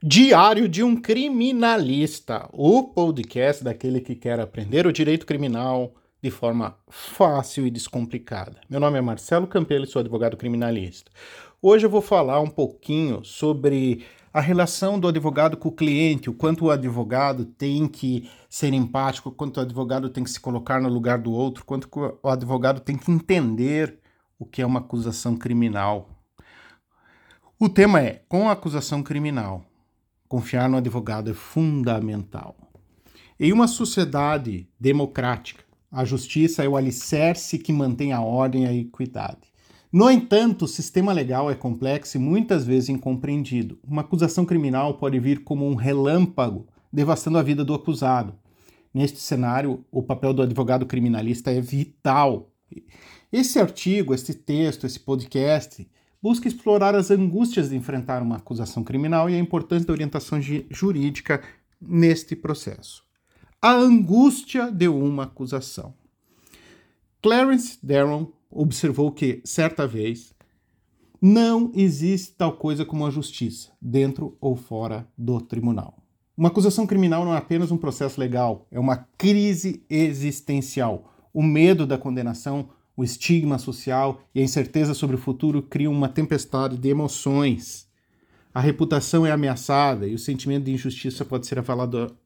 Diário de um Criminalista, o podcast daquele que quer aprender o direito criminal de forma fácil e descomplicada. Meu nome é Marcelo Campelo e sou advogado criminalista. Hoje eu vou falar um pouquinho sobre a relação do advogado com o cliente, o quanto o advogado tem que ser empático, o quanto o advogado tem que se colocar no lugar do outro, quanto o advogado tem que entender o que é uma acusação criminal. O tema é com a acusação criminal Confiar no advogado é fundamental. Em uma sociedade democrática, a justiça é o alicerce que mantém a ordem e a equidade. No entanto, o sistema legal é complexo e muitas vezes incompreendido. Uma acusação criminal pode vir como um relâmpago, devastando a vida do acusado. Neste cenário, o papel do advogado criminalista é vital. Esse artigo, esse texto, esse podcast busca explorar as angústias de enfrentar uma acusação criminal e a importância da orientação jurídica neste processo. A angústia de uma acusação. Clarence Darrow observou que, certa vez, não existe tal coisa como a justiça, dentro ou fora do tribunal. Uma acusação criminal não é apenas um processo legal, é uma crise existencial. O medo da condenação o estigma social e a incerteza sobre o futuro criam uma tempestade de emoções. A reputação é ameaçada e o sentimento de injustiça pode ser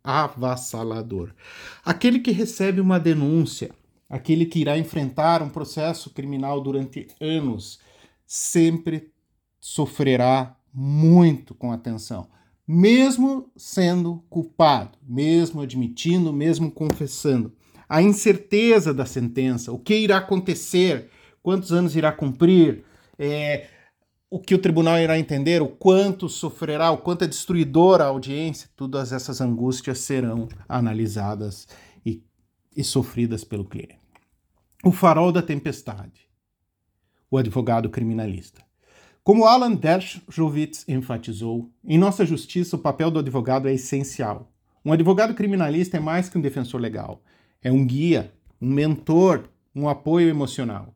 avassalador. Aquele que recebe uma denúncia, aquele que irá enfrentar um processo criminal durante anos, sempre sofrerá muito com atenção, mesmo sendo culpado, mesmo admitindo, mesmo confessando a incerteza da sentença, o que irá acontecer, quantos anos irá cumprir, é, o que o tribunal irá entender, o quanto sofrerá, o quanto é destruidora a audiência, todas essas angústias serão analisadas e, e sofridas pelo cliente. O farol da tempestade, o advogado criminalista. Como Alan Dershowitz enfatizou, em nossa justiça o papel do advogado é essencial. Um advogado criminalista é mais que um defensor legal é um guia, um mentor, um apoio emocional.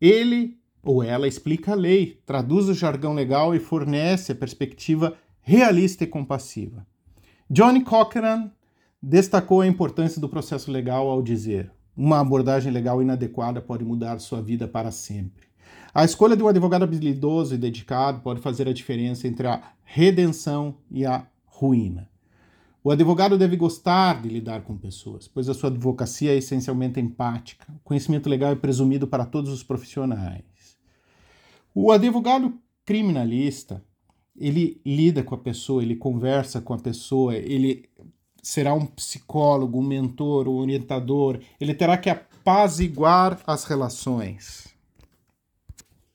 Ele ou ela explica a lei, traduz o jargão legal e fornece a perspectiva realista e compassiva. Johnny Cochran destacou a importância do processo legal ao dizer: uma abordagem legal inadequada pode mudar sua vida para sempre. A escolha de um advogado habilidoso e dedicado pode fazer a diferença entre a redenção e a ruína. O advogado deve gostar de lidar com pessoas, pois a sua advocacia é essencialmente empática. O conhecimento legal é presumido para todos os profissionais. O advogado criminalista, ele lida com a pessoa, ele conversa com a pessoa, ele será um psicólogo, um mentor, um orientador, ele terá que apaziguar as relações.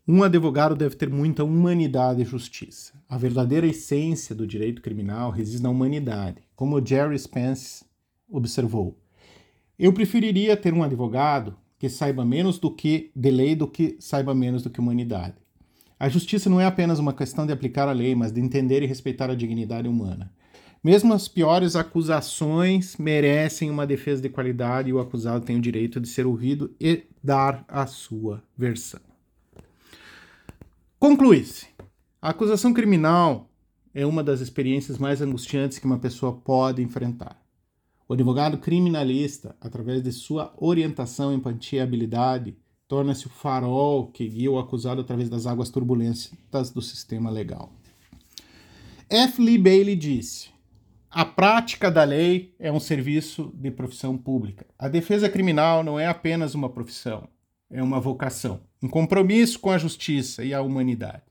Um advogado deve ter muita humanidade e justiça. A verdadeira essência do direito criminal reside na humanidade, como Jerry Spence observou. Eu preferiria ter um advogado que saiba menos do que de lei do que saiba menos do que humanidade. A justiça não é apenas uma questão de aplicar a lei, mas de entender e respeitar a dignidade humana. Mesmo as piores acusações merecem uma defesa de qualidade e o acusado tem o direito de ser ouvido e dar a sua versão. Conclui-se: a acusação criminal é uma das experiências mais angustiantes que uma pessoa pode enfrentar. O advogado criminalista, através de sua orientação, empatia e habilidade, torna-se o farol que guia o acusado através das águas turbulentas do sistema legal. F. Lee Bailey disse: a prática da lei é um serviço de profissão pública. A defesa criminal não é apenas uma profissão, é uma vocação, um compromisso com a justiça e a humanidade.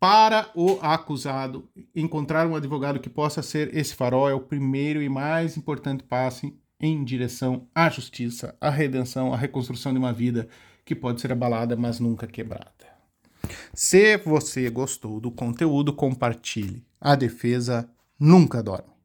Para o acusado, encontrar um advogado que possa ser esse farol é o primeiro e mais importante passo em direção à justiça, à redenção, à reconstrução de uma vida que pode ser abalada, mas nunca quebrada. Se você gostou do conteúdo, compartilhe. A defesa nunca dorme.